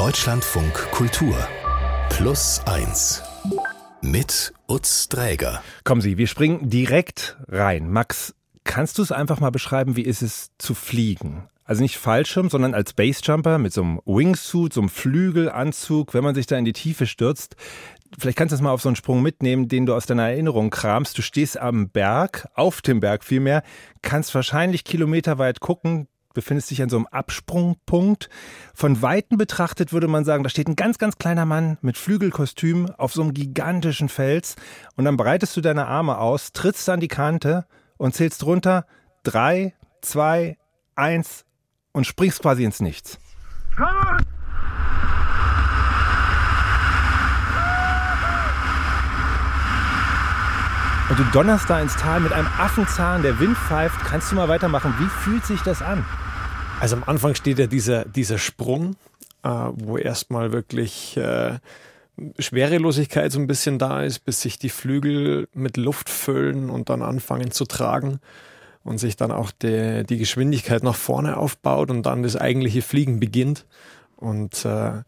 Deutschlandfunk Kultur Plus 1 mit Utz Dräger. Kommen Sie, wir springen direkt rein. Max, kannst du es einfach mal beschreiben, wie ist es zu fliegen? Also nicht Fallschirm, sondern als Basejumper mit so einem Wingsuit, so einem Flügelanzug, wenn man sich da in die Tiefe stürzt. Vielleicht kannst du es mal auf so einen Sprung mitnehmen, den du aus deiner Erinnerung kramst. Du stehst am Berg, auf dem Berg vielmehr, kannst wahrscheinlich kilometerweit gucken, befindest dich an so einem Absprungpunkt. Von Weitem betrachtet würde man sagen, da steht ein ganz, ganz kleiner Mann mit Flügelkostüm auf so einem gigantischen Fels und dann breitest du deine Arme aus, trittst an die Kante und zählst runter drei, zwei, eins und springst quasi ins Nichts. Und du donnerst da ins Tal mit einem Affenzahn, der Wind pfeift. Kannst du mal weitermachen? Wie fühlt sich das an? Also am Anfang steht ja dieser, dieser Sprung, äh, wo erstmal wirklich äh, Schwerelosigkeit so ein bisschen da ist, bis sich die Flügel mit Luft füllen und dann anfangen zu tragen und sich dann auch die, die Geschwindigkeit nach vorne aufbaut und dann das eigentliche Fliegen beginnt. Und äh,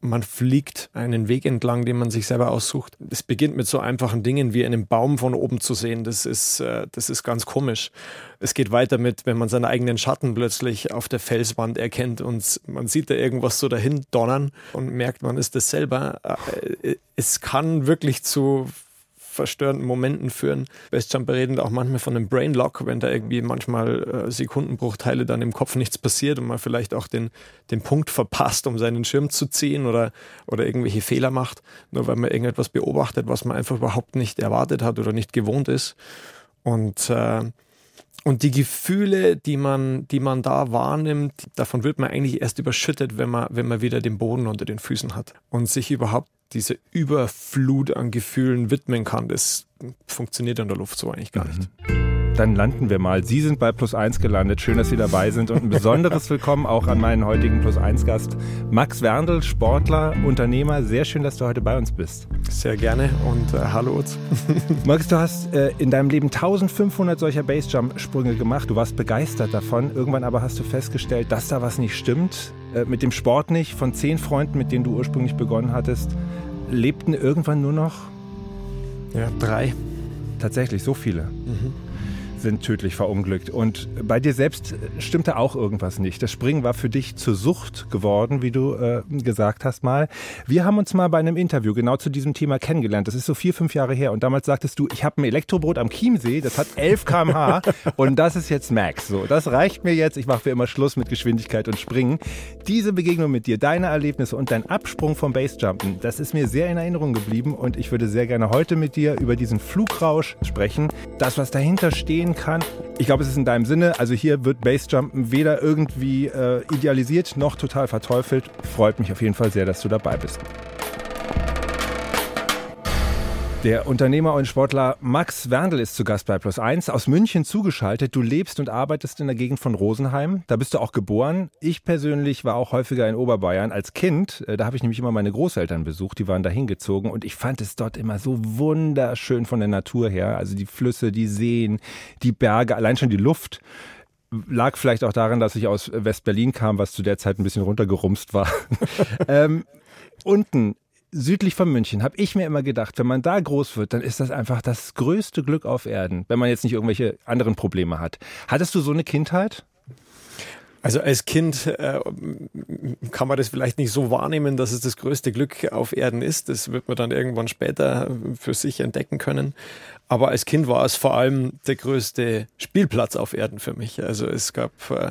man fliegt einen Weg entlang, den man sich selber aussucht. Es beginnt mit so einfachen Dingen wie einen Baum von oben zu sehen. Das ist, äh, das ist ganz komisch. Es geht weiter mit, wenn man seinen eigenen Schatten plötzlich auf der Felswand erkennt und man sieht da irgendwas so dahin donnern und merkt, man ist das selber. Äh, es kann wirklich zu verstörenden Momenten führen. Bestjumper reden auch manchmal von einem Brainlock, wenn da irgendwie manchmal äh, Sekundenbruchteile dann im Kopf nichts passiert und man vielleicht auch den, den Punkt verpasst, um seinen Schirm zu ziehen oder, oder irgendwelche Fehler macht, nur weil man irgendetwas beobachtet, was man einfach überhaupt nicht erwartet hat oder nicht gewohnt ist. Und äh, und die Gefühle, die man, die man da wahrnimmt, davon wird man eigentlich erst überschüttet, wenn man, wenn man wieder den Boden unter den Füßen hat und sich überhaupt diese Überflut an Gefühlen widmen kann. Das funktioniert in der Luft so eigentlich gar nicht. Dann landen wir mal. Sie sind bei Plus 1 gelandet. Schön, dass Sie dabei sind. Und ein besonderes Willkommen auch an meinen heutigen Plus 1 Gast, Max Werndl, Sportler, Unternehmer. Sehr schön, dass du heute bei uns bist. Sehr gerne und äh, hallo. Max, du hast äh, in deinem Leben 1500 solcher Basejump-Sprünge gemacht. Du warst begeistert davon. Irgendwann aber hast du festgestellt, dass da was nicht stimmt. Äh, mit dem Sport nicht. Von zehn Freunden, mit denen du ursprünglich begonnen hattest, lebten irgendwann nur noch ja, drei. Tatsächlich, so viele. Mhm sind tödlich verunglückt. Und bei dir selbst stimmte auch irgendwas nicht. Das Springen war für dich zur Sucht geworden, wie du äh, gesagt hast mal. Wir haben uns mal bei einem Interview genau zu diesem Thema kennengelernt. Das ist so vier, fünf Jahre her. Und damals sagtest du, ich habe ein Elektroboot am Chiemsee, das hat 11 km/h und das ist jetzt Max. So, das reicht mir jetzt. Ich mache für immer Schluss mit Geschwindigkeit und Springen. Diese Begegnung mit dir, deine Erlebnisse und dein Absprung vom Basejumpen, das ist mir sehr in Erinnerung geblieben und ich würde sehr gerne heute mit dir über diesen Flugrausch sprechen. Das, was dahinter stehen kann. Ich glaube, es ist in deinem Sinne. Also hier wird Basejumpen weder irgendwie äh, idealisiert noch total verteufelt. Freut mich auf jeden Fall sehr, dass du dabei bist. Der Unternehmer und Sportler Max Werndl ist zu Gast bei Plus 1 aus München zugeschaltet. Du lebst und arbeitest in der Gegend von Rosenheim. Da bist du auch geboren. Ich persönlich war auch häufiger in Oberbayern als Kind. Äh, da habe ich nämlich immer meine Großeltern besucht. Die waren da hingezogen und ich fand es dort immer so wunderschön von der Natur her. Also die Flüsse, die Seen, die Berge, allein schon die Luft lag vielleicht auch daran, dass ich aus West-Berlin kam, was zu der Zeit ein bisschen runtergerumst war. ähm, unten südlich von München habe ich mir immer gedacht, wenn man da groß wird, dann ist das einfach das größte Glück auf Erden, wenn man jetzt nicht irgendwelche anderen Probleme hat. Hattest du so eine Kindheit? Also als Kind äh, kann man das vielleicht nicht so wahrnehmen, dass es das größte Glück auf Erden ist. Das wird man dann irgendwann später für sich entdecken können. Aber als Kind war es vor allem der größte Spielplatz auf Erden für mich. Also es gab, äh,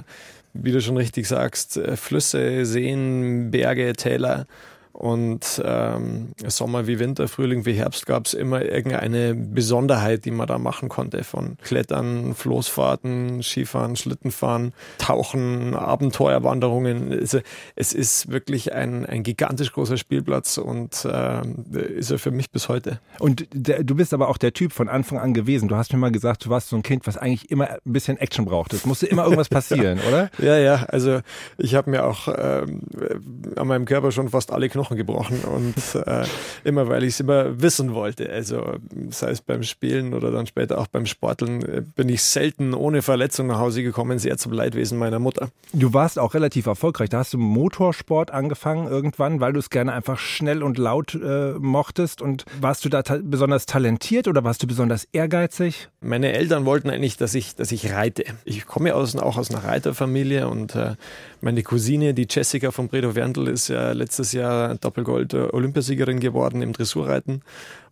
wie du schon richtig sagst, äh, Flüsse, Seen, Berge, Täler und ähm, Sommer wie Winter, Frühling wie Herbst gab es immer irgendeine Besonderheit, die man da machen konnte. Von Klettern, Floßfahrten, Skifahren, Schlittenfahren, Tauchen, Abenteuerwanderungen. Also, es ist wirklich ein, ein gigantisch großer Spielplatz und äh, ist er für mich bis heute. Und der, du bist aber auch der Typ von Anfang an gewesen. Du hast mir mal gesagt, du warst so ein Kind, was eigentlich immer ein bisschen Action brauchte. Es musste immer irgendwas passieren, ja. oder? Ja, ja. Also ich habe mir auch ähm, an meinem Körper schon fast alle Knochen Knochen gebrochen und äh, immer weil ich es immer wissen wollte. Also sei es beim Spielen oder dann später auch beim Sporteln, äh, bin ich selten ohne Verletzung nach Hause gekommen, sehr zum Leidwesen meiner Mutter. Du warst auch relativ erfolgreich. Da hast du Motorsport angefangen irgendwann, weil du es gerne einfach schnell und laut äh, mochtest. Und warst du da ta besonders talentiert oder warst du besonders ehrgeizig? Meine Eltern wollten eigentlich, dass ich, dass ich reite. Ich komme aus, auch aus einer Reiterfamilie und äh, meine Cousine, die Jessica von Bredow Werndl, ist ja letztes Jahr Doppelgold-Olympiasiegerin geworden im Dressurreiten.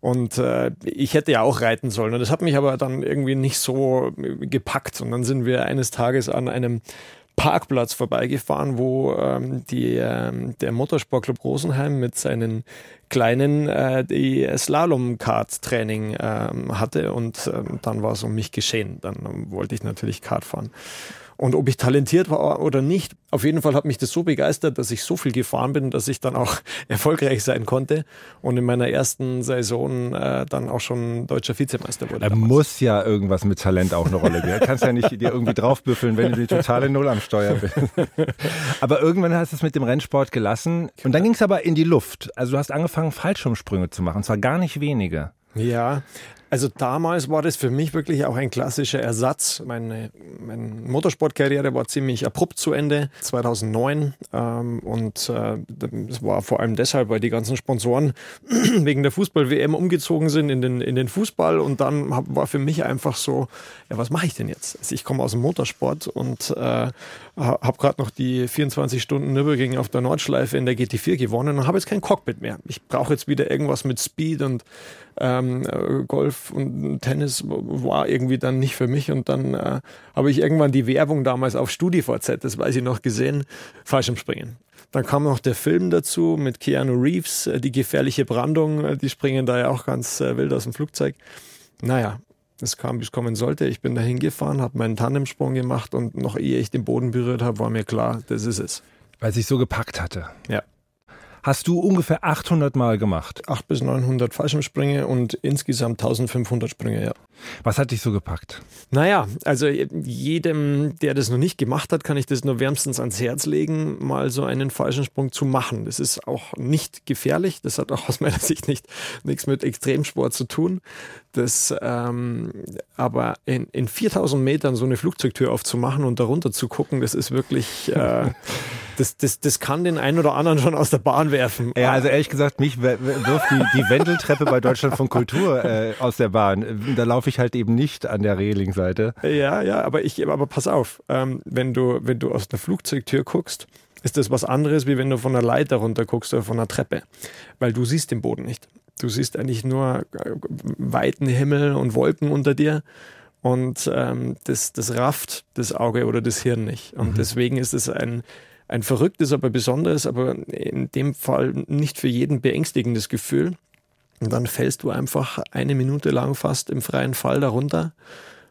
Und äh, ich hätte ja auch reiten sollen. Und das hat mich aber dann irgendwie nicht so gepackt. Und dann sind wir eines Tages an einem Parkplatz vorbeigefahren, wo ähm, die, ähm, der Motorsportclub Rosenheim mit seinen Kleinen äh, die Slalom-Kart-Training ähm, hatte und ähm, dann war es um mich geschehen. Dann wollte ich natürlich Kart fahren. Und ob ich talentiert war oder nicht, auf jeden Fall hat mich das so begeistert, dass ich so viel gefahren bin, dass ich dann auch erfolgreich sein konnte und in meiner ersten Saison äh, dann auch schon deutscher Vizemeister wurde. Er damals. muss ja irgendwas mit Talent auch eine Rolle spielen. Du kannst ja nicht dir irgendwie draufbüffeln, wenn du die totale Null am Steuer bist. aber irgendwann hast du es mit dem Rennsport gelassen und dann ging es aber in die Luft. Also du hast angefangen, Fallschirmsprünge zu machen, und zwar gar nicht wenige. Ja, also damals war das für mich wirklich auch ein klassischer Ersatz. Meine, meine Motorsportkarriere war ziemlich abrupt zu Ende, 2009. Ähm, und äh, das war vor allem deshalb, weil die ganzen Sponsoren wegen der Fußball-WM umgezogen sind in den, in den Fußball. Und dann hab, war für mich einfach so, ja, was mache ich denn jetzt? Also ich komme aus dem Motorsport und äh, habe gerade noch die 24 Stunden Nürburgring auf der Nordschleife in der GT4 gewonnen und habe jetzt kein Cockpit mehr. Ich brauche jetzt wieder irgendwas mit Speed und ähm, Golf und Tennis war irgendwie dann nicht für mich und dann äh, habe ich irgendwann die Werbung damals auf StudiVZ, das weiß ich noch, gesehen, Fallschirmspringen. Dann kam noch der Film dazu mit Keanu Reeves, äh, die gefährliche Brandung, äh, die springen da ja auch ganz äh, wild aus dem Flugzeug. Naja, es kam, wie es kommen sollte. Ich bin da hingefahren, habe meinen Tandemsprung gemacht und noch ehe ich den Boden berührt habe, war mir klar, das ist es. Weil es sich so gepackt hatte. Ja hast du ungefähr 800 Mal gemacht. 8 bis 900 Fallschirmsprünge und insgesamt 1500 Sprünge, ja. Was hat dich so gepackt? Naja, also jedem, der das noch nicht gemacht hat, kann ich das nur wärmstens ans Herz legen, mal so einen Fallschirmsprung zu machen. Das ist auch nicht gefährlich. Das hat auch aus meiner Sicht nicht, nichts mit Extremsport zu tun. Das, ähm, aber in, in 4000 Metern so eine Flugzeugtür aufzumachen und darunter zu gucken, das ist wirklich, äh, das, das, das kann den einen oder anderen schon aus der Bahn werfen. Ja, also ehrlich gesagt, mich wirft die, die Wendeltreppe bei Deutschland von Kultur äh, aus der Bahn. Da laufe ich halt eben nicht an der Relingseite. Ja, ja, aber ich, aber pass auf, ähm, wenn du, wenn du aus der Flugzeugtür guckst, ist das was anderes, wie wenn du von einer Leiter runter guckst oder von einer Treppe. Weil du siehst den Boden nicht. Du siehst eigentlich nur äh, weiten Himmel und Wolken unter dir. Und ähm, das, das rafft das Auge oder das Hirn nicht. Und mhm. deswegen ist es ein, ein verrücktes, aber besonderes, aber in dem Fall nicht für jeden beängstigendes Gefühl. Und dann fällst du einfach eine Minute lang fast im freien Fall darunter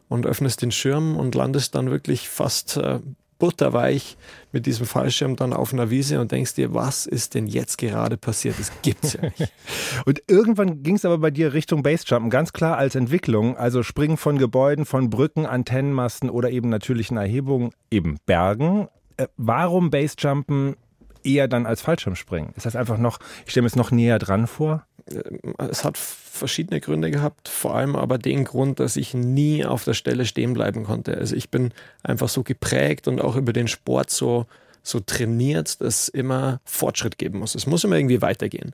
und öffnest den Schirm und landest dann wirklich fast äh, butterweich mit diesem Fallschirm dann auf einer Wiese und denkst dir, was ist denn jetzt gerade passiert? Das gibt's ja nicht. und irgendwann ging es aber bei dir Richtung Basejumpen, ganz klar als Entwicklung, also Springen von Gebäuden, von Brücken, Antennenmasten oder eben natürlichen Erhebungen, eben Bergen. Äh, warum Basejumpen eher dann als Fallschirmspringen? Ist das einfach noch, ich stelle mir es noch näher dran vor? Es hat verschiedene Gründe gehabt, vor allem aber den Grund, dass ich nie auf der Stelle stehen bleiben konnte. Also ich bin einfach so geprägt und auch über den Sport so, so trainiert, dass immer Fortschritt geben muss. Es muss immer irgendwie weitergehen.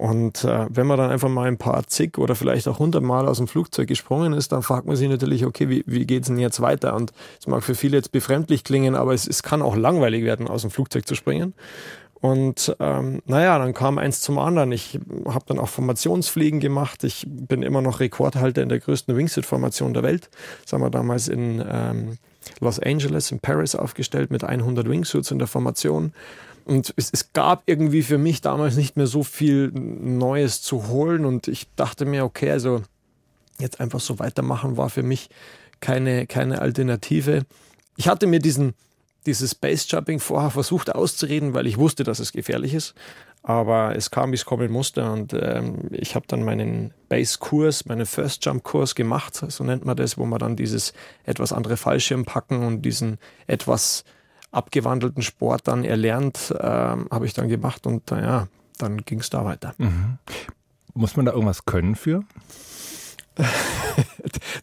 Und äh, wenn man dann einfach mal ein paar zig oder vielleicht auch hundert Mal aus dem Flugzeug gesprungen ist, dann fragt man sich natürlich, okay, wie, wie geht es denn jetzt weiter? Und es mag für viele jetzt befremdlich klingen, aber es, es kann auch langweilig werden, aus dem Flugzeug zu springen. Und ähm, naja, dann kam eins zum anderen. Ich habe dann auch Formationsfliegen gemacht. Ich bin immer noch Rekordhalter in der größten Wingsuit-Formation der Welt. Das haben wir damals in ähm, Los Angeles, in Paris aufgestellt mit 100 Wingsuits in der Formation. Und es, es, gab irgendwie für mich damals nicht mehr so viel Neues zu holen. Und ich dachte mir, okay, also jetzt einfach so weitermachen war für mich keine, keine Alternative. Ich hatte mir diesen dieses Base Jumping vorher versucht auszureden, weil ich wusste, dass es gefährlich ist. Aber es kam, wie es kommen musste. Und ähm, ich habe dann meinen Base-Kurs, meinen First-Jump-Kurs gemacht, so nennt man das, wo man dann dieses etwas andere Fallschirm packen und diesen etwas abgewandelten Sport dann erlernt, ähm, habe ich dann gemacht. Und naja, dann ging es da weiter. Mhm. Muss man da irgendwas können für?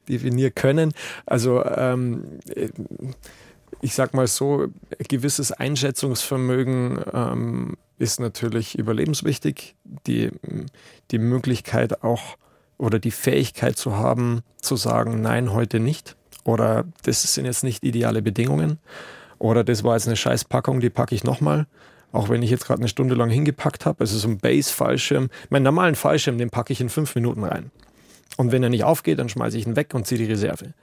Definier können. Also ähm, ich sag mal so, gewisses Einschätzungsvermögen ähm, ist natürlich überlebenswichtig. Die, die Möglichkeit auch oder die Fähigkeit zu haben, zu sagen, nein, heute nicht. Oder das sind jetzt nicht ideale Bedingungen. Oder das war jetzt eine Scheißpackung, die packe ich nochmal. Auch wenn ich jetzt gerade eine Stunde lang hingepackt habe. Also so ein Base-Fallschirm. Meinen normalen Fallschirm, den packe ich in fünf Minuten rein. Und wenn er nicht aufgeht, dann schmeiße ich ihn weg und ziehe die Reserve.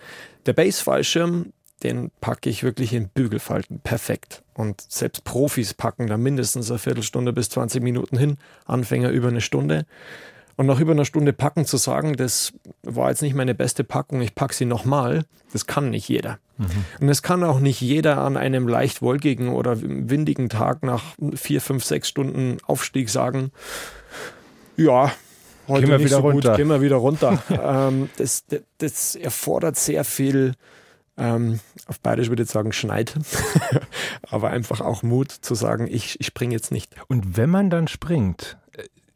Der Base-Fallschirm, den packe ich wirklich in Bügelfalten. Perfekt. Und selbst Profis packen da mindestens eine Viertelstunde bis 20 Minuten hin. Anfänger über eine Stunde. Und nach über einer Stunde packen zu sagen, das war jetzt nicht meine beste Packung, ich packe sie nochmal, das kann nicht jeder. Mhm. Und das kann auch nicht jeder an einem leicht wolkigen oder windigen Tag nach vier, fünf, sechs Stunden Aufstieg sagen, ja, heute gehen wir nicht wieder so runter. gut, gehen wir wieder runter. ähm, das, das, das erfordert sehr viel ähm, auf Bayerisch würde ich sagen, Schneid, aber einfach auch Mut zu sagen, ich, ich springe jetzt nicht. Und wenn man dann springt,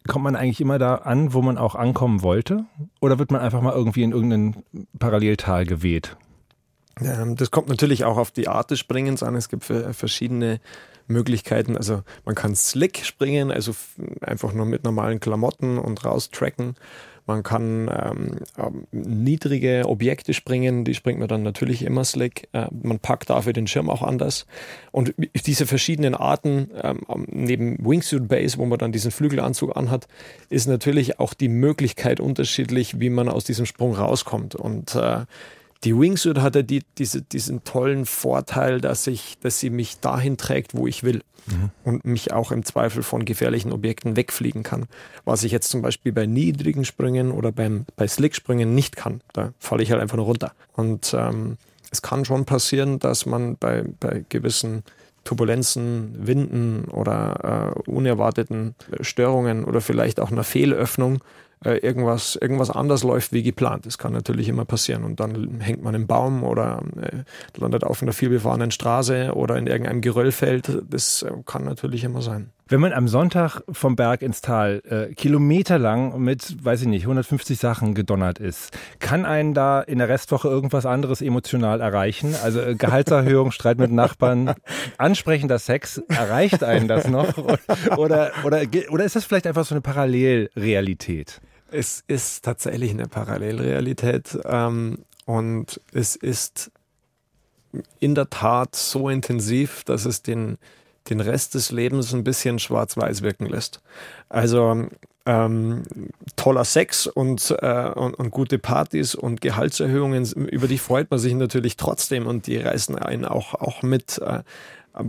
kommt man eigentlich immer da an, wo man auch ankommen wollte? Oder wird man einfach mal irgendwie in irgendein Paralleltal geweht? Ähm, das kommt natürlich auch auf die Art des Springens an. Es gibt verschiedene Möglichkeiten. Also man kann Slick springen, also einfach nur mit normalen Klamotten und raustracken. Man kann ähm, ähm, niedrige Objekte springen, die springt man dann natürlich immer slick. Äh, man packt dafür den Schirm auch anders. Und diese verschiedenen Arten, ähm, neben Wingsuit Base, wo man dann diesen Flügelanzug anhat, ist natürlich auch die Möglichkeit unterschiedlich, wie man aus diesem Sprung rauskommt. Und äh, die Wingsuit hat ja die, diese, diesen tollen Vorteil, dass, ich, dass sie mich dahin trägt, wo ich will. Mhm. Und mich auch im Zweifel von gefährlichen Objekten wegfliegen kann. Was ich jetzt zum Beispiel bei niedrigen Sprüngen oder beim, bei Slicksprüngen nicht kann. Da falle ich halt einfach nur runter. Und ähm, es kann schon passieren, dass man bei, bei gewissen Turbulenzen, Winden oder äh, unerwarteten Störungen oder vielleicht auch einer Fehlöffnung äh, irgendwas, irgendwas anders läuft wie geplant. Das kann natürlich immer passieren. Und dann hängt man im Baum oder äh, landet auf einer vielbefahrenen Straße oder in irgendeinem Geröllfeld. Das äh, kann natürlich immer sein. Wenn man am Sonntag vom Berg ins Tal äh, kilometerlang mit, weiß ich nicht, 150 Sachen gedonnert ist, kann einen da in der Restwoche irgendwas anderes emotional erreichen? Also äh, Gehaltserhöhung, Streit mit Nachbarn, ansprechender Sex, erreicht einen das noch? Oder, oder, oder ist das vielleicht einfach so eine Parallelrealität? Es ist tatsächlich eine Parallelrealität ähm, und es ist in der Tat so intensiv, dass es den, den Rest des Lebens ein bisschen schwarz-weiß wirken lässt. Also ähm, toller Sex und, äh, und, und, gute Partys und Gehaltserhöhungen, über die freut man sich natürlich trotzdem und die reißen einen auch, auch mit. Äh,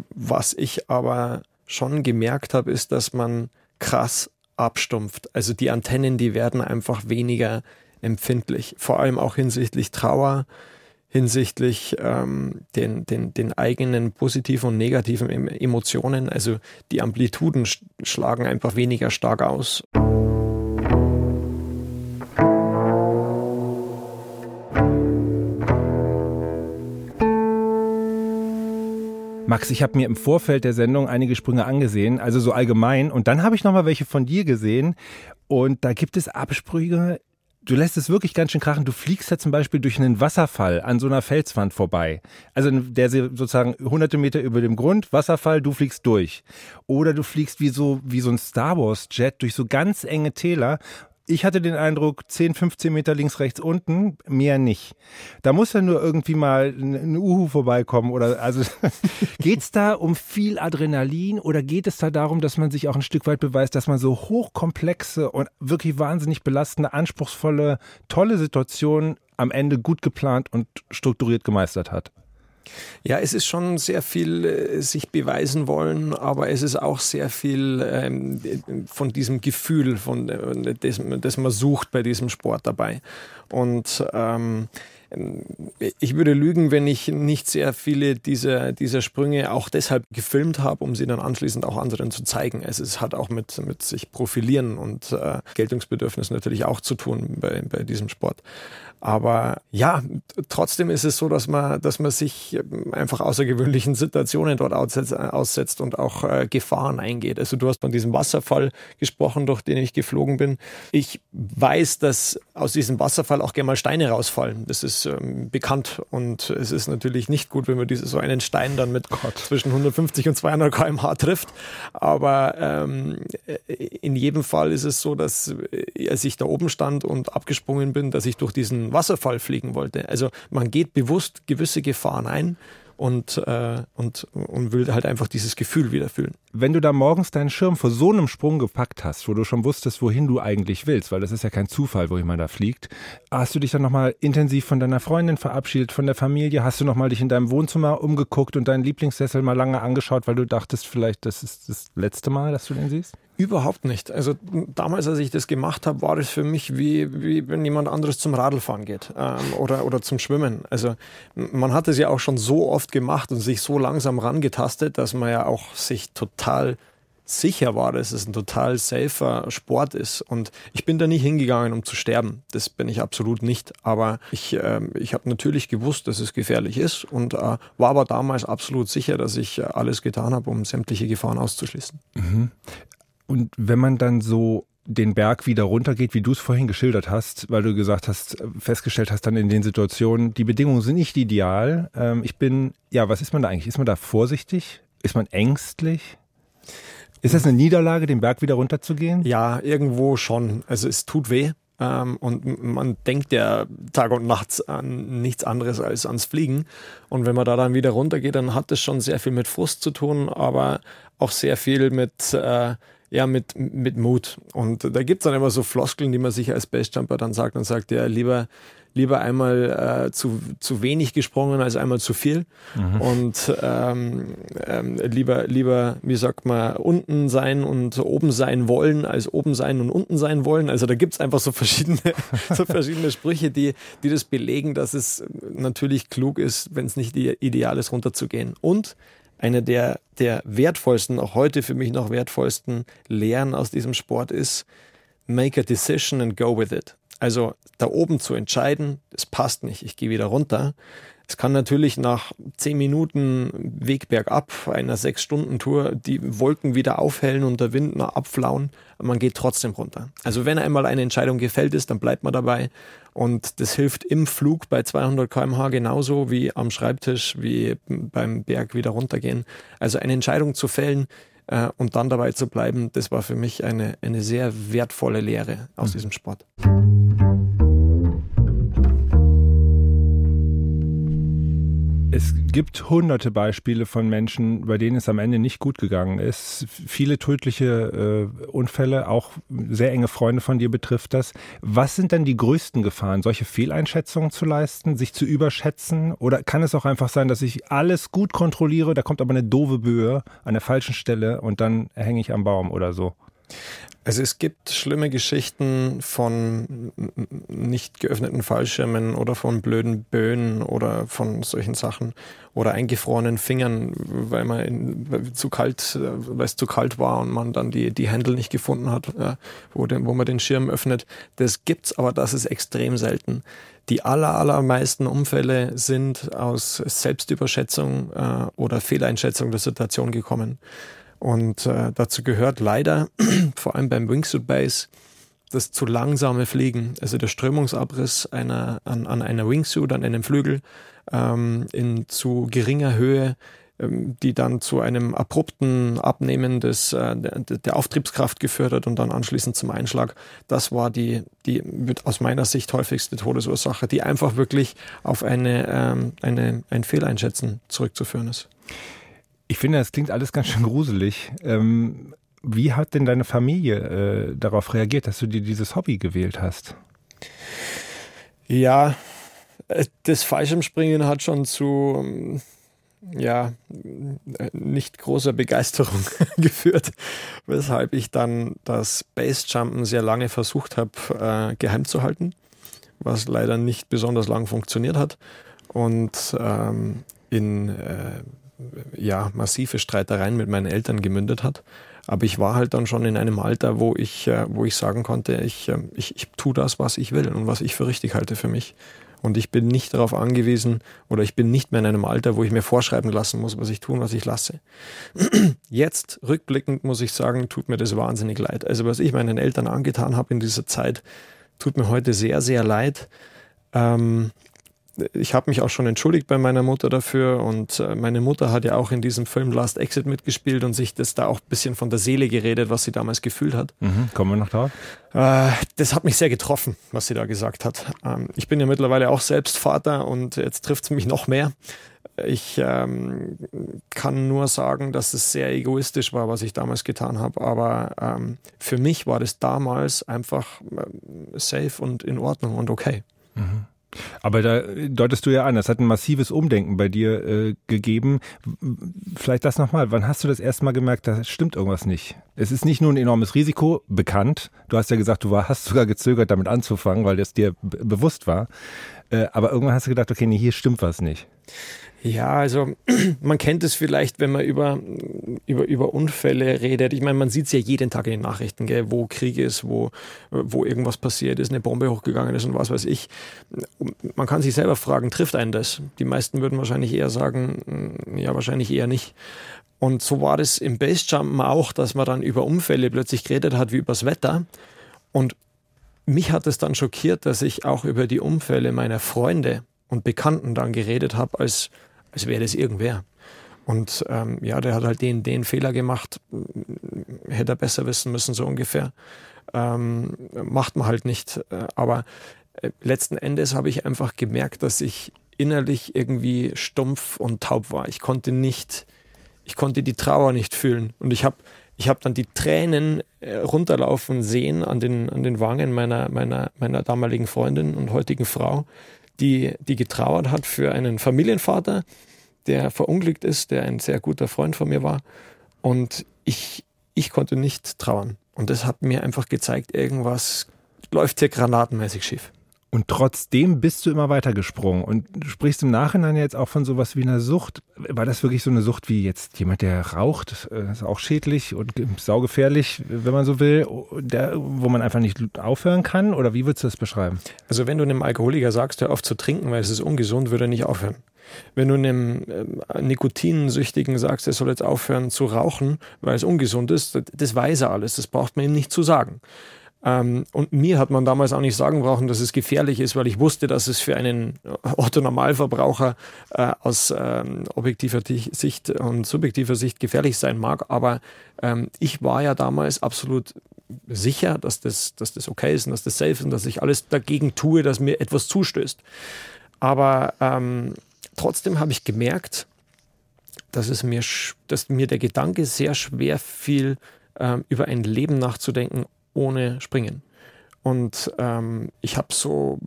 was ich aber schon gemerkt habe, ist, dass man krass abstumpft. Also die Antennen, die werden einfach weniger empfindlich, vor allem auch hinsichtlich Trauer, hinsichtlich ähm, den, den, den eigenen positiven und negativen Emotionen. Also die Amplituden schlagen einfach weniger stark aus. Max, ich habe mir im Vorfeld der Sendung einige Sprünge angesehen, also so allgemein. Und dann habe ich nochmal welche von dir gesehen. Und da gibt es Absprünge. Du lässt es wirklich ganz schön krachen. Du fliegst ja zum Beispiel durch einen Wasserfall an so einer Felswand vorbei. Also der sozusagen hunderte Meter über dem Grund, Wasserfall, du fliegst durch. Oder du fliegst wie so, wie so ein Star Wars Jet durch so ganz enge Täler ich hatte den Eindruck, 10, 15 Meter links, rechts, unten, mehr nicht. Da muss ja nur irgendwie mal ein Uhu vorbeikommen oder also geht's da um viel Adrenalin oder geht es da darum, dass man sich auch ein Stück weit beweist, dass man so hochkomplexe und wirklich wahnsinnig belastende, anspruchsvolle, tolle Situationen am Ende gut geplant und strukturiert gemeistert hat? Ja, es ist schon sehr viel äh, sich beweisen wollen, aber es ist auch sehr viel ähm, von diesem Gefühl, von äh, das, das man sucht bei diesem Sport dabei. Und ähm, ich würde lügen, wenn ich nicht sehr viele dieser, dieser Sprünge auch deshalb gefilmt habe, um sie dann anschließend auch anderen zu zeigen. Also es hat auch mit, mit sich profilieren und äh, Geltungsbedürfnis natürlich auch zu tun bei, bei diesem Sport. Aber ja, trotzdem ist es so, dass man, dass man sich ähm, einfach außergewöhnlichen Situationen dort aussetzt, aussetzt und auch äh, Gefahren eingeht. Also du hast von diesem Wasserfall gesprochen, durch den ich geflogen bin. Ich weiß, dass aus diesem Wasserfall auch gerne mal Steine rausfallen. Das ist ähm, bekannt und es ist natürlich nicht gut, wenn man diese, so einen Stein dann mit Gott. zwischen 150 und 200 km/h trifft. Aber ähm, in jedem Fall ist es so, dass äh, als ich da oben stand und abgesprungen bin, dass ich durch diesen Wasserfall fliegen wollte. Also man geht bewusst gewisse Gefahren ein und, äh, und, und will halt einfach dieses Gefühl wieder fühlen. Wenn du da morgens deinen Schirm vor so einem Sprung gepackt hast, wo du schon wusstest, wohin du eigentlich willst, weil das ist ja kein Zufall, wohin man da fliegt, hast du dich dann nochmal intensiv von deiner Freundin verabschiedet, von der Familie? Hast du nochmal dich in deinem Wohnzimmer umgeguckt und deinen Lieblingssessel mal lange angeschaut, weil du dachtest, vielleicht das ist das letzte Mal, dass du den siehst? Überhaupt nicht. Also damals, als ich das gemacht habe, war das für mich wie, wie wenn jemand anderes zum Radlfahren geht ähm, oder, oder zum Schwimmen. Also man hat es ja auch schon so oft gemacht und sich so langsam rangetastet, dass man ja auch sich total sicher war, dass es ein total safer Sport ist. Und ich bin da nicht hingegangen, um zu sterben. Das bin ich absolut nicht. Aber ich, äh, ich habe natürlich gewusst, dass es gefährlich ist und äh, war aber damals absolut sicher, dass ich alles getan habe, um sämtliche Gefahren auszuschließen. Mhm. Und wenn man dann so den Berg wieder runtergeht, wie du es vorhin geschildert hast, weil du gesagt hast, festgestellt hast dann in den Situationen, die Bedingungen sind nicht ideal. Ähm, ich bin, ja, was ist man da eigentlich? Ist man da vorsichtig? Ist man ängstlich? Ist das eine Niederlage, den Berg wieder runterzugehen? Ja, irgendwo schon. Also es tut weh. Ähm, und man denkt ja Tag und Nacht an nichts anderes als ans Fliegen. Und wenn man da dann wieder runtergeht, dann hat das schon sehr viel mit Frust zu tun, aber auch sehr viel mit äh, ja, mit, mit Mut. Und da gibt's dann immer so Floskeln, die man sich als Bestjumper dann sagt und sagt, ja, lieber, lieber einmal äh, zu, zu wenig gesprungen als einmal zu viel. Mhm. Und ähm, ähm, lieber, lieber, wie sagt man, unten sein und oben sein wollen, als oben sein und unten sein wollen. Also da gibt's einfach so verschiedene, so verschiedene Sprüche, die, die das belegen, dass es natürlich klug ist, wenn es nicht ideal ist, runterzugehen. Und eine der, der wertvollsten, auch heute für mich noch wertvollsten Lehren aus diesem Sport ist, make a decision and go with it. Also da oben zu entscheiden, es passt nicht, ich gehe wieder runter. Es kann natürlich nach zehn Minuten Weg bergab, einer sechs Stunden Tour, die Wolken wieder aufhellen und der Wind noch abflauen. Man geht trotzdem runter. Also wenn einmal eine Entscheidung gefällt ist, dann bleibt man dabei. Und das hilft im Flug bei 200 kmh genauso wie am Schreibtisch, wie beim Berg wieder runtergehen. Also eine Entscheidung zu fällen, äh, und dann dabei zu bleiben, das war für mich eine, eine sehr wertvolle Lehre aus mhm. diesem Sport. Es gibt hunderte Beispiele von Menschen, bei denen es am Ende nicht gut gegangen ist. Viele tödliche äh, Unfälle, auch sehr enge Freunde von dir betrifft das. Was sind denn die größten Gefahren? Solche Fehleinschätzungen zu leisten, sich zu überschätzen? Oder kann es auch einfach sein, dass ich alles gut kontrolliere, da kommt aber eine doofe Böe an der falschen Stelle und dann hänge ich am Baum oder so? Also es gibt schlimme Geschichten von nicht geöffneten Fallschirmen oder von blöden Böen oder von solchen Sachen oder eingefrorenen Fingern, weil man in, zu kalt, weil es zu kalt war und man dann die, die Händel nicht gefunden hat, wo, den, wo man den Schirm öffnet. Das gibt's, aber das ist extrem selten. Die aller, allermeisten Unfälle sind aus Selbstüberschätzung äh, oder Fehleinschätzung der Situation gekommen. Und äh, dazu gehört leider, vor allem beim Wingsuit Base, das zu langsame Fliegen, also der Strömungsabriss einer, an, an einer Wingsuit, an einem Flügel ähm, in zu geringer Höhe, ähm, die dann zu einem abrupten Abnehmen des, äh, der, der Auftriebskraft geführt hat und dann anschließend zum Einschlag. Das war die, die wird aus meiner Sicht häufigste Todesursache, die einfach wirklich auf eine, ähm, eine, ein Fehleinschätzen zurückzuführen ist. Ich finde, das klingt alles ganz schön gruselig. Ähm, wie hat denn deine Familie äh, darauf reagiert, dass du dir dieses Hobby gewählt hast? Ja, äh, das Fallschirmspringen hat schon zu ähm, ja, nicht großer Begeisterung geführt, weshalb ich dann das Basejumpen sehr lange versucht habe, äh, geheim zu halten was leider nicht besonders lang funktioniert hat und ähm, in äh, ja, massive Streitereien mit meinen Eltern gemündet hat. Aber ich war halt dann schon in einem Alter, wo ich, äh, wo ich sagen konnte, ich, äh, ich, ich tue das, was ich will und was ich für richtig halte für mich. Und ich bin nicht darauf angewiesen oder ich bin nicht mehr in einem Alter, wo ich mir vorschreiben lassen muss, was ich tue und was ich lasse. Jetzt, rückblickend, muss ich sagen, tut mir das wahnsinnig leid. Also was ich meinen Eltern angetan habe in dieser Zeit, tut mir heute sehr, sehr leid. Ähm, ich habe mich auch schon entschuldigt bei meiner Mutter dafür und äh, meine Mutter hat ja auch in diesem Film Last Exit mitgespielt und sich das da auch ein bisschen von der Seele geredet, was sie damals gefühlt hat. Mhm. Kommen wir noch da? Äh, das hat mich sehr getroffen, was sie da gesagt hat. Ähm, ich bin ja mittlerweile auch selbst Vater und jetzt trifft es mich noch mehr. Ich ähm, kann nur sagen, dass es sehr egoistisch war, was ich damals getan habe. Aber ähm, für mich war das damals einfach äh, safe und in Ordnung und okay. Mhm. Aber da deutest du ja an, das hat ein massives Umdenken bei dir äh, gegeben. Vielleicht das nochmal, wann hast du das erste Mal gemerkt, da stimmt irgendwas nicht? Es ist nicht nur ein enormes Risiko bekannt. Du hast ja gesagt, du war, hast sogar gezögert, damit anzufangen, weil das dir bewusst war. Äh, aber irgendwann hast du gedacht, okay, nee, hier stimmt was nicht. Ja, also man kennt es vielleicht, wenn man über, über, über Unfälle redet. Ich meine, man sieht es ja jeden Tag in den Nachrichten, gell, wo Krieg ist, wo, wo irgendwas passiert ist, eine Bombe hochgegangen ist und was weiß ich. Man kann sich selber fragen, trifft einen das? Die meisten würden wahrscheinlich eher sagen, mm, ja, wahrscheinlich eher nicht. Und so war das im Basejumpen auch, dass man dann über Unfälle plötzlich geredet hat wie übers Wetter. Und mich hat es dann schockiert, dass ich auch über die Unfälle meiner Freunde und Bekannten dann geredet habe, als als wäre das irgendwer. Und ähm, ja, der hat halt den, den Fehler gemacht, hätte er besser wissen müssen, so ungefähr. Ähm, macht man halt nicht. Äh, aber äh, letzten Endes habe ich einfach gemerkt, dass ich innerlich irgendwie stumpf und taub war. Ich konnte nicht, ich konnte die Trauer nicht fühlen. Und ich habe ich hab dann die Tränen äh, runterlaufen sehen an den, an den Wangen meiner, meiner, meiner damaligen Freundin und heutigen Frau, die, die getrauert hat für einen Familienvater, der verunglückt ist, der ein sehr guter Freund von mir war. Und ich, ich konnte nicht trauern. Und das hat mir einfach gezeigt, irgendwas läuft hier granatenmäßig schief. Und trotzdem bist du immer weiter gesprungen. Und du sprichst im Nachhinein jetzt auch von sowas wie einer Sucht. War das wirklich so eine Sucht wie jetzt jemand, der raucht? Das äh, ist auch schädlich und saugefährlich, wenn man so will, der, wo man einfach nicht aufhören kann? Oder wie würdest du das beschreiben? Also wenn du einem Alkoholiker sagst, hör auf zu trinken, weil es ist ungesund, würde er nicht aufhören. Wenn du einem äh, Nikotinsüchtigen sagst, er soll jetzt aufhören zu rauchen, weil es ungesund ist, das weiß er alles. Das braucht man ihm nicht zu sagen. Ähm, und mir hat man damals auch nicht sagen brauchen, dass es gefährlich ist, weil ich wusste, dass es für einen Otto-Normalverbraucher äh, aus ähm, objektiver Sicht und subjektiver Sicht gefährlich sein mag. Aber ähm, ich war ja damals absolut sicher, dass das, dass das okay ist und dass das safe ist und dass ich alles dagegen tue, dass mir etwas zustößt. Aber ähm, trotzdem habe ich gemerkt, dass es mir, dass mir der Gedanke sehr schwer fiel, ähm, über ein Leben nachzudenken ohne Springen. Und ähm, ich habe so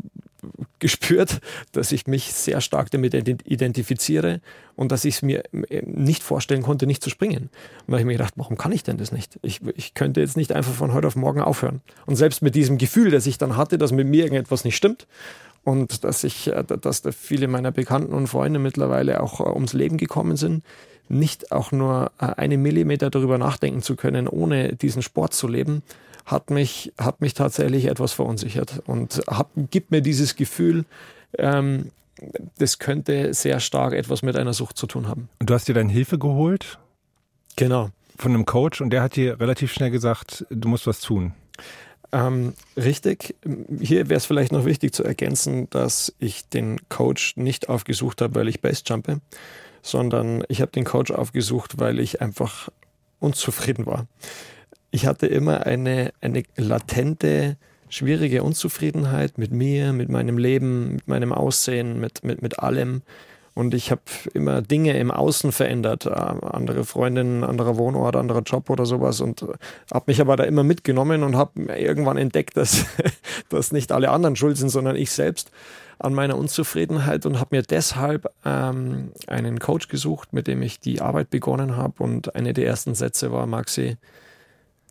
gespürt, dass ich mich sehr stark damit identifiziere und dass ich es mir äh, nicht vorstellen konnte, nicht zu springen. Und da habe ich mir gedacht, warum kann ich denn das nicht? Ich, ich könnte jetzt nicht einfach von heute auf morgen aufhören. Und selbst mit diesem Gefühl, das ich dann hatte, dass mit mir irgendetwas nicht stimmt und dass ich, äh, dass da viele meiner Bekannten und Freunde mittlerweile auch äh, ums Leben gekommen sind, nicht auch nur einen Millimeter darüber nachdenken zu können, ohne diesen Sport zu leben, hat mich, hat mich tatsächlich etwas verunsichert und hab, gibt mir dieses Gefühl, ähm, das könnte sehr stark etwas mit einer Sucht zu tun haben. Und du hast dir dann Hilfe geholt? Genau. Von einem Coach und der hat dir relativ schnell gesagt, du musst was tun. Ähm, richtig. Hier wäre es vielleicht noch wichtig zu ergänzen, dass ich den Coach nicht aufgesucht habe, weil ich Basejumpe, sondern ich habe den Coach aufgesucht, weil ich einfach unzufrieden war ich hatte immer eine, eine latente, schwierige Unzufriedenheit mit mir, mit meinem Leben, mit meinem Aussehen, mit, mit, mit allem. Und ich habe immer Dinge im Außen verändert, äh, andere Freundinnen, anderer Wohnort, anderer Job oder sowas und habe mich aber da immer mitgenommen und habe irgendwann entdeckt, dass, dass nicht alle anderen schuld sind, sondern ich selbst an meiner Unzufriedenheit und habe mir deshalb ähm, einen Coach gesucht, mit dem ich die Arbeit begonnen habe und eine der ersten Sätze war, Maxi,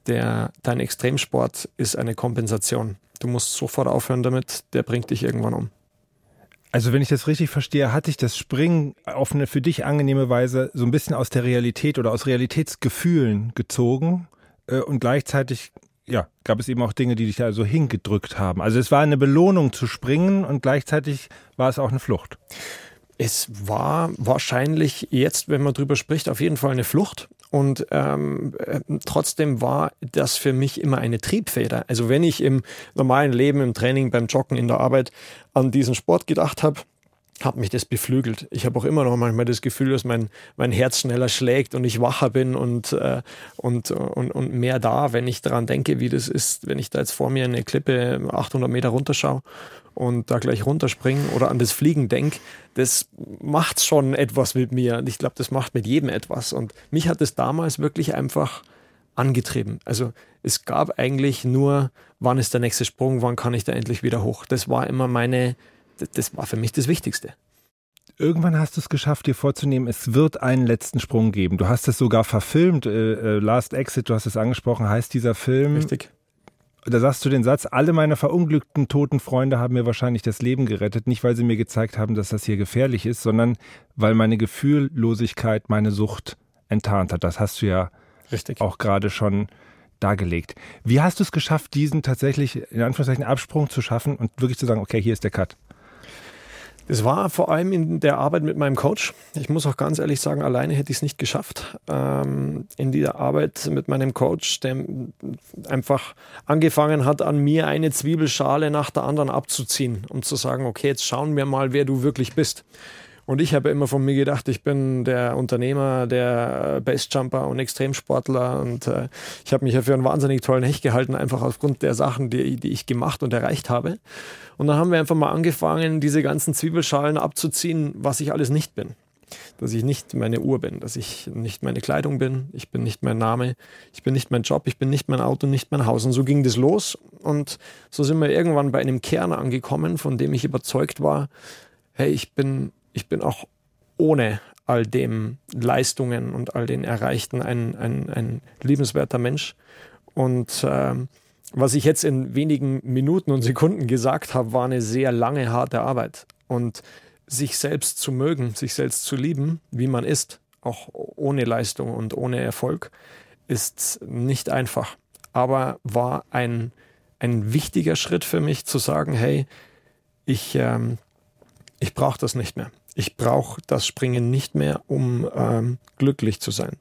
der, dein Extremsport ist eine Kompensation. du musst sofort aufhören damit, der bringt dich irgendwann um. Also wenn ich das richtig verstehe, hat dich das Springen auf eine für dich angenehme Weise so ein bisschen aus der Realität oder aus Realitätsgefühlen gezogen äh, und gleichzeitig ja, gab es eben auch Dinge, die dich da so hingedrückt haben. Also es war eine Belohnung zu springen und gleichzeitig war es auch eine Flucht. Es war wahrscheinlich jetzt, wenn man drüber spricht, auf jeden Fall eine Flucht. Und ähm, äh, trotzdem war das für mich immer eine Triebfeder. Also wenn ich im normalen Leben, im Training, beim Joggen, in der Arbeit an diesen Sport gedacht habe, hat mich das beflügelt. Ich habe auch immer noch manchmal das Gefühl, dass mein, mein Herz schneller schlägt und ich wacher bin und, äh, und, und, und mehr da, wenn ich daran denke, wie das ist, wenn ich da jetzt vor mir eine Klippe 800 Meter runterschaue und da gleich runterspringen oder an das Fliegen denke, das macht schon etwas mit mir. Und ich glaube, das macht mit jedem etwas. Und mich hat es damals wirklich einfach angetrieben. Also es gab eigentlich nur, wann ist der nächste Sprung, wann kann ich da endlich wieder hoch. Das war immer meine, das war für mich das Wichtigste. Irgendwann hast du es geschafft, dir vorzunehmen, es wird einen letzten Sprung geben. Du hast es sogar verfilmt. Äh, äh, Last Exit, du hast es angesprochen, heißt dieser Film. Richtig. Da sagst du den Satz, alle meine verunglückten toten Freunde haben mir wahrscheinlich das Leben gerettet, nicht weil sie mir gezeigt haben, dass das hier gefährlich ist, sondern weil meine Gefühllosigkeit meine Sucht enttarnt hat. Das hast du ja Richtig. auch gerade schon dargelegt. Wie hast du es geschafft, diesen tatsächlich in Anführungszeichen Absprung zu schaffen und wirklich zu sagen, okay, hier ist der Cut? Es war vor allem in der Arbeit mit meinem Coach. Ich muss auch ganz ehrlich sagen, alleine hätte ich es nicht geschafft. Ähm, in dieser Arbeit mit meinem Coach, der einfach angefangen hat, an mir eine Zwiebelschale nach der anderen abzuziehen und zu sagen, okay, jetzt schauen wir mal, wer du wirklich bist. Und ich habe immer von mir gedacht, ich bin der Unternehmer, der Bestjumper und Extremsportler. Und äh, ich habe mich ja für einen wahnsinnig tollen Hecht gehalten, einfach aufgrund der Sachen, die, die ich gemacht und erreicht habe. Und dann haben wir einfach mal angefangen, diese ganzen Zwiebelschalen abzuziehen, was ich alles nicht bin. Dass ich nicht meine Uhr bin, dass ich nicht meine Kleidung bin, ich bin nicht mein Name, ich bin nicht mein Job, ich bin nicht mein Auto, nicht mein Haus. Und so ging das los. Und so sind wir irgendwann bei einem Kern angekommen, von dem ich überzeugt war, hey, ich bin ich bin auch ohne all dem Leistungen und all den Erreichten ein, ein, ein liebenswerter Mensch. Und äh, was ich jetzt in wenigen Minuten und Sekunden gesagt habe, war eine sehr lange, harte Arbeit. Und sich selbst zu mögen, sich selbst zu lieben, wie man ist, auch ohne Leistung und ohne Erfolg, ist nicht einfach. Aber war ein, ein wichtiger Schritt für mich zu sagen, hey, ich, ähm, ich brauche das nicht mehr ich brauche das Springen nicht mehr, um ähm, glücklich zu sein.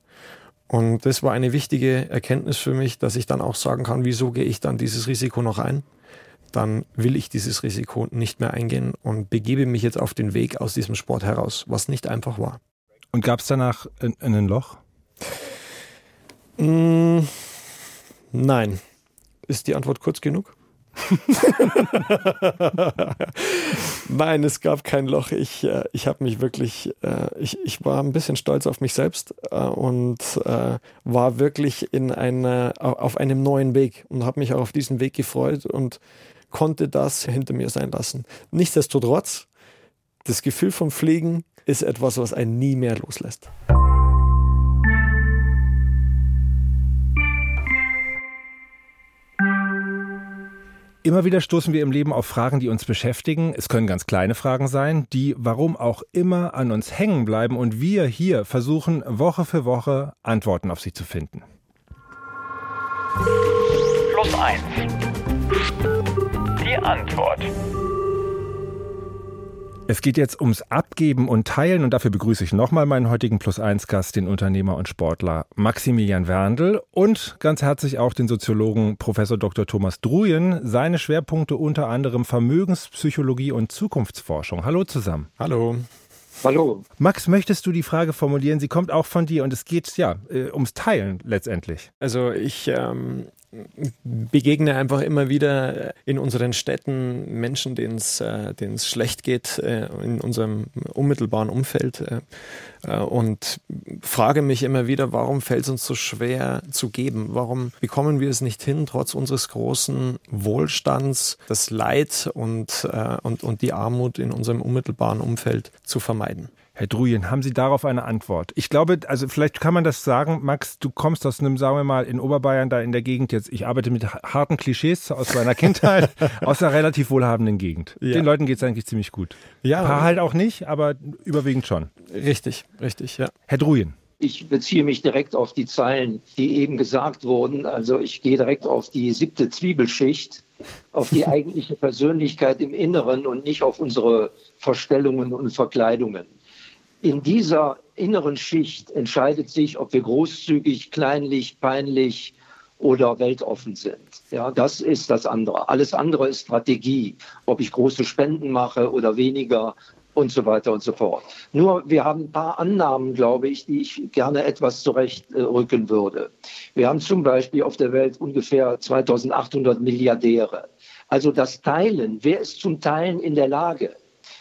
Und das war eine wichtige Erkenntnis für mich, dass ich dann auch sagen kann, wieso gehe ich dann dieses Risiko noch ein? Dann will ich dieses Risiko nicht mehr eingehen und begebe mich jetzt auf den Weg aus diesem Sport heraus, was nicht einfach war. Und gab es danach ein, ein Loch? Mm, nein. Ist die Antwort kurz genug? Nein, es gab kein Loch. Ich, äh, ich habe mich wirklich, äh, ich, ich war ein bisschen stolz auf mich selbst äh, und äh, war wirklich in eine, auf einem neuen Weg und habe mich auch auf diesen Weg gefreut und konnte das hinter mir sein lassen. Nichtsdestotrotz, das Gefühl vom Fliegen ist etwas, was einen nie mehr loslässt. Immer wieder stoßen wir im Leben auf Fragen, die uns beschäftigen. Es können ganz kleine Fragen sein, die warum auch immer an uns hängen bleiben und wir hier versuchen Woche für Woche Antworten auf sie zu finden. Plus eins. Die Antwort. Es geht jetzt ums Abgeben und Teilen und dafür begrüße ich nochmal meinen heutigen Plus-1-Gast, den Unternehmer und Sportler Maximilian Werndl und ganz herzlich auch den Soziologen Professor Dr. Thomas Druyen. Seine Schwerpunkte unter anderem Vermögenspsychologie und Zukunftsforschung. Hallo zusammen. Hallo. Hallo. Max, möchtest du die Frage formulieren? Sie kommt auch von dir und es geht ja äh, ums Teilen letztendlich. Also ich ähm, begegne einfach immer wieder in unseren Städten Menschen, denen es äh, schlecht geht äh, in unserem unmittelbaren Umfeld äh, äh und frage mich immer wieder, warum fällt es uns so schwer zu geben? Warum bekommen wir es nicht hin, trotz unseres großen Wohlstands das Leid und, äh, und, und die Armut in unserem unmittelbaren Umfeld zu vermeiden? Herr Drujen, haben Sie darauf eine Antwort? Ich glaube, also vielleicht kann man das sagen, Max, du kommst aus einem, sagen wir mal, in Oberbayern, da in der Gegend jetzt, ich arbeite mit harten Klischees aus meiner Kindheit, aus einer relativ wohlhabenden Gegend. Ja. Den Leuten geht es eigentlich ziemlich gut. Ja. Ein paar halt auch nicht, aber überwiegend schon. Richtig, richtig, ja. Herr Drujen. Ich beziehe mich direkt auf die Zeilen, die eben gesagt wurden. Also ich gehe direkt auf die siebte Zwiebelschicht, auf die eigentliche Persönlichkeit im Inneren und nicht auf unsere Verstellungen und Verkleidungen. In dieser inneren Schicht entscheidet sich, ob wir großzügig, kleinlich, peinlich oder weltoffen sind. Ja, das ist das andere. Alles andere ist Strategie. Ob ich große Spenden mache oder weniger und so weiter und so fort. Nur wir haben ein paar Annahmen, glaube ich, die ich gerne etwas zurechtrücken würde. Wir haben zum Beispiel auf der Welt ungefähr 2800 Milliardäre. Also das Teilen, wer ist zum Teilen in der Lage?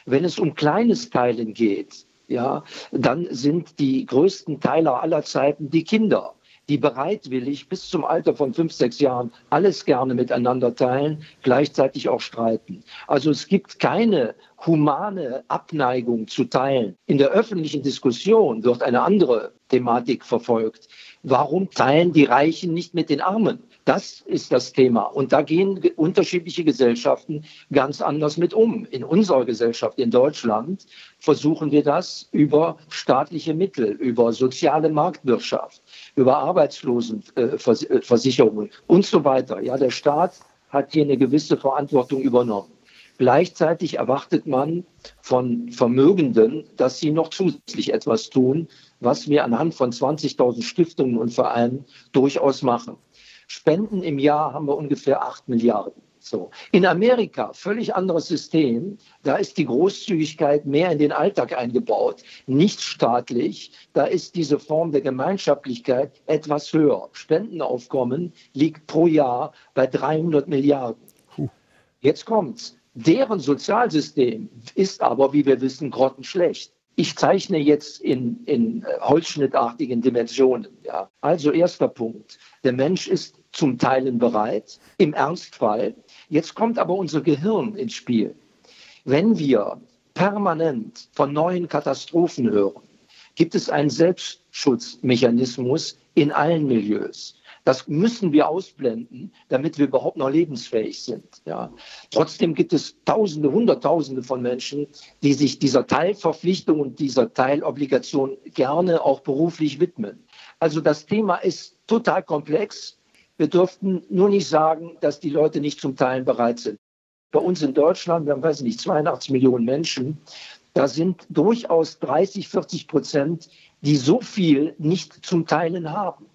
Wenn es um kleines Teilen geht, ja, dann sind die größten Teiler aller Zeiten die Kinder, die bereitwillig bis zum Alter von fünf, sechs Jahren alles gerne miteinander teilen, gleichzeitig auch streiten. Also es gibt keine humane Abneigung zu teilen. In der öffentlichen Diskussion wird eine andere Thematik verfolgt. Warum teilen die Reichen nicht mit den Armen? Das ist das Thema. Und da gehen unterschiedliche Gesellschaften ganz anders mit um. In unserer Gesellschaft in Deutschland versuchen wir das über staatliche Mittel, über soziale Marktwirtschaft, über Arbeitslosenversicherungen und so weiter. Ja, der Staat hat hier eine gewisse Verantwortung übernommen. Gleichzeitig erwartet man von Vermögenden, dass sie noch zusätzlich etwas tun, was wir anhand von 20.000 Stiftungen und Vereinen durchaus machen. Spenden im Jahr haben wir ungefähr 8 Milliarden. So. In Amerika, völlig anderes System. Da ist die Großzügigkeit mehr in den Alltag eingebaut, nicht staatlich. Da ist diese Form der Gemeinschaftlichkeit etwas höher. Spendenaufkommen liegt pro Jahr bei 300 Milliarden. Jetzt kommt's. Deren Sozialsystem ist aber, wie wir wissen, grottenschlecht. Ich zeichne jetzt in, in äh, holzschnittartigen Dimensionen. Ja. Also erster Punkt. Der Mensch ist zum Teilen bereit, im Ernstfall. Jetzt kommt aber unser Gehirn ins Spiel. Wenn wir permanent von neuen Katastrophen hören, gibt es einen Selbstschutzmechanismus in allen Milieus. Das müssen wir ausblenden, damit wir überhaupt noch lebensfähig sind. Ja. Trotzdem gibt es Tausende, Hunderttausende von Menschen, die sich dieser Teilverpflichtung und dieser Teilobligation gerne auch beruflich widmen. Also das Thema ist total komplex. Wir dürften nur nicht sagen, dass die Leute nicht zum Teilen bereit sind. Bei uns in Deutschland, wir haben, weiß ich nicht, 82 Millionen Menschen, da sind durchaus 30, 40 Prozent, die so viel nicht zum Teilen haben.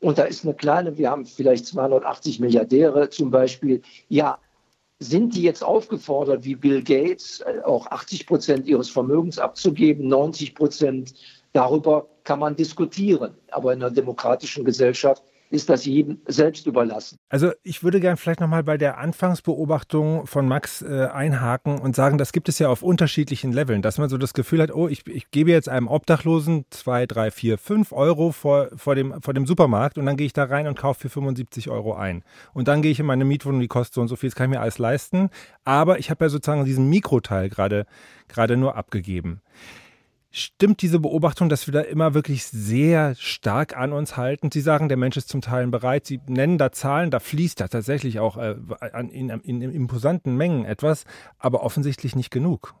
Und da ist eine kleine, wir haben vielleicht 280 Milliardäre zum Beispiel. Ja, sind die jetzt aufgefordert, wie Bill Gates, äh, auch 80 Prozent ihres Vermögens abzugeben, 90 Prozent? Darüber kann man diskutieren. Aber in einer demokratischen Gesellschaft ist das jedem selbst überlassen. Also ich würde gern vielleicht nochmal bei der Anfangsbeobachtung von Max äh, einhaken und sagen, das gibt es ja auf unterschiedlichen Leveln, dass man so das Gefühl hat, oh, ich, ich gebe jetzt einem Obdachlosen zwei, drei, vier, fünf Euro vor, vor, dem, vor dem Supermarkt und dann gehe ich da rein und kaufe für 75 Euro ein. Und dann gehe ich in meine Mietwohnung, die kostet so und so viel, das kann ich mir alles leisten. Aber ich habe ja sozusagen diesen Mikroteil gerade gerade nur abgegeben. Stimmt diese Beobachtung, dass wir da immer wirklich sehr stark an uns halten? Sie sagen, der Mensch ist zum Teil bereit. Sie nennen da Zahlen, da fließt da tatsächlich auch äh, in, in, in imposanten Mengen etwas, aber offensichtlich nicht genug.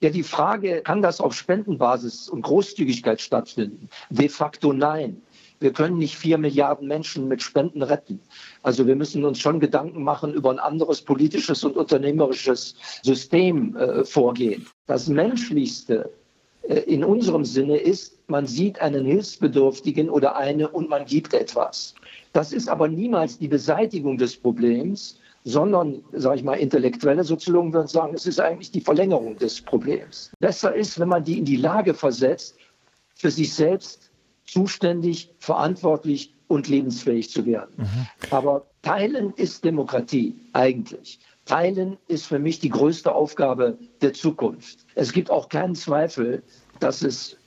Ja, die Frage, kann das auf Spendenbasis und Großzügigkeit stattfinden? De facto nein. Wir können nicht vier Milliarden Menschen mit Spenden retten. Also wir müssen uns schon Gedanken machen über ein anderes politisches und unternehmerisches System äh, vorgehen. Das Menschlichste in unserem Sinne ist, man sieht einen Hilfsbedürftigen oder eine und man gibt etwas. Das ist aber niemals die Beseitigung des Problems, sondern, sage ich mal, intellektuelle Soziologen würden sagen, es ist eigentlich die Verlängerung des Problems. Besser ist, wenn man die in die Lage versetzt, für sich selbst zuständig, verantwortlich und lebensfähig zu werden. Mhm. Aber Teilen ist Demokratie eigentlich. Teilen ist für mich die größte Aufgabe der Zukunft. Es gibt auch keinen Zweifel, dass es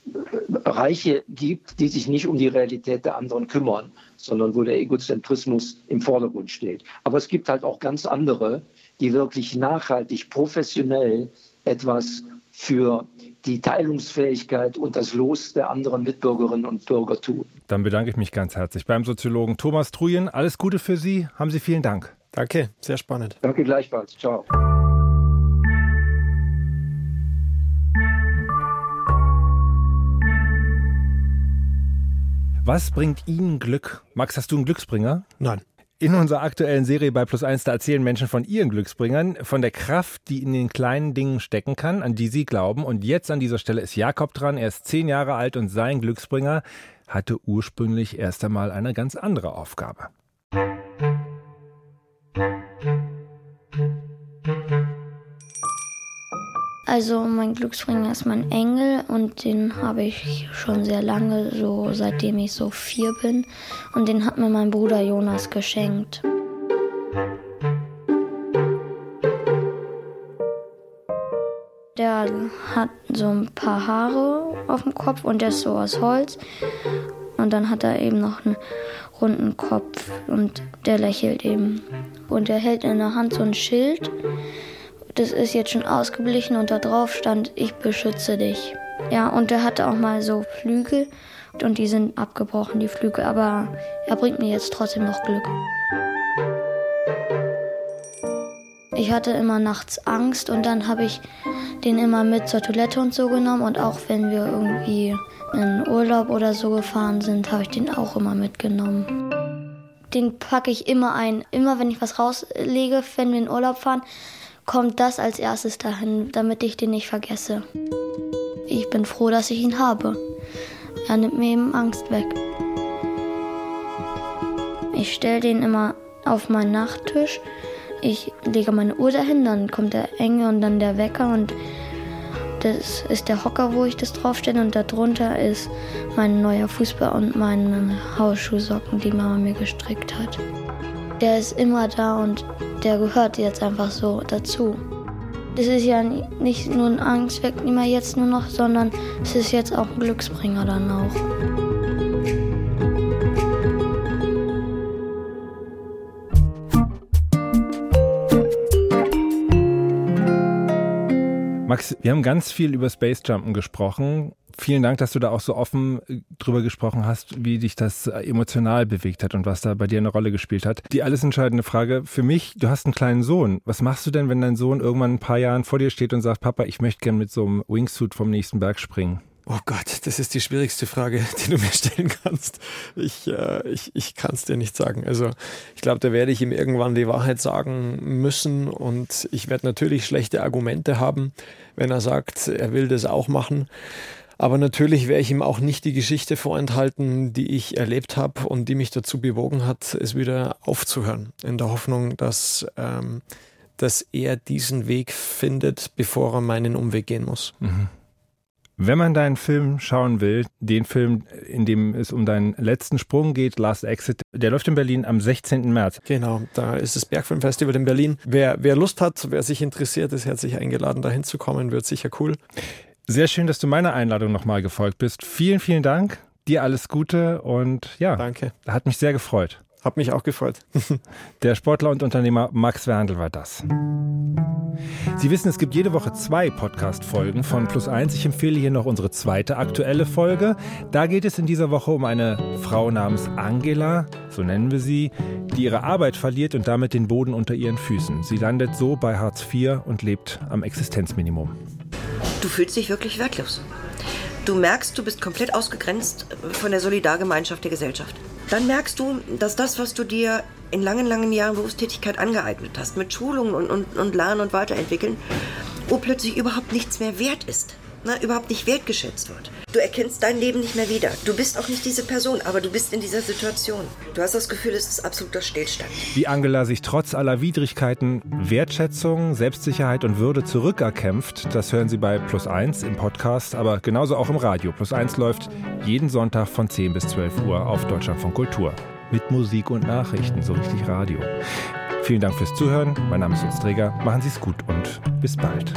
Reiche gibt, die sich nicht um die Realität der anderen kümmern, sondern wo der Egozentrismus im Vordergrund steht. Aber es gibt halt auch ganz andere, die wirklich nachhaltig, professionell etwas für die Teilungsfähigkeit und das Los der anderen Mitbürgerinnen und Bürger tun. Dann bedanke ich mich ganz herzlich beim Soziologen Thomas Trujen. Alles Gute für Sie. Haben Sie vielen Dank. Danke, sehr spannend. Danke gleichfalls. Ciao. Was bringt Ihnen Glück? Max, hast du einen Glücksbringer? Nein. In unserer aktuellen Serie bei Plus Eins, da erzählen Menschen von ihren Glücksbringern, von der Kraft, die in den kleinen Dingen stecken kann, an die sie glauben. Und jetzt an dieser Stelle ist Jakob dran. Er ist zehn Jahre alt und sein Glücksbringer hatte ursprünglich erst einmal eine ganz andere Aufgabe. Also mein Glücksbringer ist mein Engel und den habe ich schon sehr lange, so seitdem ich so vier bin. Und den hat mir mein Bruder Jonas geschenkt. Der hat so ein paar Haare auf dem Kopf und der ist so aus Holz. Und dann hat er eben noch einen runden Kopf und der lächelt eben. Und er hält in der Hand so ein Schild das ist jetzt schon ausgeblichen und da drauf stand, ich beschütze dich. Ja, und er hatte auch mal so Flügel und die sind abgebrochen, die Flügel, aber er bringt mir jetzt trotzdem noch Glück. Ich hatte immer nachts Angst und dann habe ich den immer mit zur Toilette und so genommen und auch wenn wir irgendwie in Urlaub oder so gefahren sind, habe ich den auch immer mitgenommen. Den packe ich immer ein. Immer wenn ich was rauslege, wenn wir in Urlaub fahren, kommt das als erstes dahin, damit ich den nicht vergesse. Ich bin froh, dass ich ihn habe. Er nimmt mir eben Angst weg. Ich stelle den immer auf meinen Nachttisch. Ich lege meine Uhr dahin, dann kommt der Enge und dann der Wecker und das ist der Hocker, wo ich das draufstelle und darunter ist mein neuer Fußball und meine Hausschuhsocken, die Mama mir gestrickt hat. Der ist immer da und der gehört jetzt einfach so dazu. Das ist ja nicht nur ein Angstwegnehmer jetzt nur noch, sondern es ist jetzt auch ein Glücksbringer dann auch. Max, wir haben ganz viel über Space Jumpen gesprochen vielen Dank, dass du da auch so offen äh, drüber gesprochen hast, wie dich das äh, emotional bewegt hat und was da bei dir eine Rolle gespielt hat. Die alles entscheidende Frage für mich, du hast einen kleinen Sohn. Was machst du denn, wenn dein Sohn irgendwann ein paar Jahren vor dir steht und sagt, Papa, ich möchte gern mit so einem Wingsuit vom nächsten Berg springen? Oh Gott, das ist die schwierigste Frage, die du mir stellen kannst. Ich, äh, ich, ich kann es dir nicht sagen. Also ich glaube, da werde ich ihm irgendwann die Wahrheit sagen müssen und ich werde natürlich schlechte Argumente haben, wenn er sagt, er will das auch machen. Aber natürlich werde ich ihm auch nicht die Geschichte vorenthalten, die ich erlebt habe und die mich dazu bewogen hat, es wieder aufzuhören. In der Hoffnung, dass, ähm, dass er diesen Weg findet, bevor er meinen Umweg gehen muss. Mhm. Wenn man deinen Film schauen will, den Film, in dem es um deinen letzten Sprung geht, Last Exit, der läuft in Berlin am 16. März. Genau, da ist das Bergfilmfestival in Berlin. Wer, wer Lust hat, wer sich interessiert, ist herzlich eingeladen, da hinzukommen, wird sicher cool. Sehr schön, dass du meiner Einladung nochmal gefolgt bist. Vielen, vielen Dank. Dir alles Gute und ja, danke. Hat mich sehr gefreut. Hat mich auch gefreut. Der Sportler und Unternehmer Max Werndl war das. Sie wissen, es gibt jede Woche zwei Podcast-Folgen von Plus Eins. Ich empfehle hier noch unsere zweite aktuelle Folge. Da geht es in dieser Woche um eine Frau namens Angela, so nennen wir sie, die ihre Arbeit verliert und damit den Boden unter ihren Füßen. Sie landet so bei Hartz IV und lebt am Existenzminimum. Du fühlst dich wirklich wertlos. Du merkst, du bist komplett ausgegrenzt von der Solidargemeinschaft der Gesellschaft. Dann merkst du, dass das, was du dir in langen, langen Jahren Berufstätigkeit angeeignet hast, mit Schulungen und, und, und Lernen und Weiterentwickeln, wo plötzlich überhaupt nichts mehr wert ist na, überhaupt nicht wertgeschätzt wird. Du erkennst dein Leben nicht mehr wieder. Du bist auch nicht diese Person, aber du bist in dieser Situation. Du hast das Gefühl, es ist absoluter Stillstand. Wie Angela sich trotz aller Widrigkeiten Wertschätzung, Selbstsicherheit und Würde zurückerkämpft, das hören Sie bei Plus 1 im Podcast, aber genauso auch im Radio. Plus 1 läuft jeden Sonntag von 10 bis 12 Uhr auf Deutschlandfunk Kultur. Mit Musik und Nachrichten, so richtig Radio. Vielen Dank fürs Zuhören. Mein Name ist Utz Träger. Machen Sie es gut und bis bald.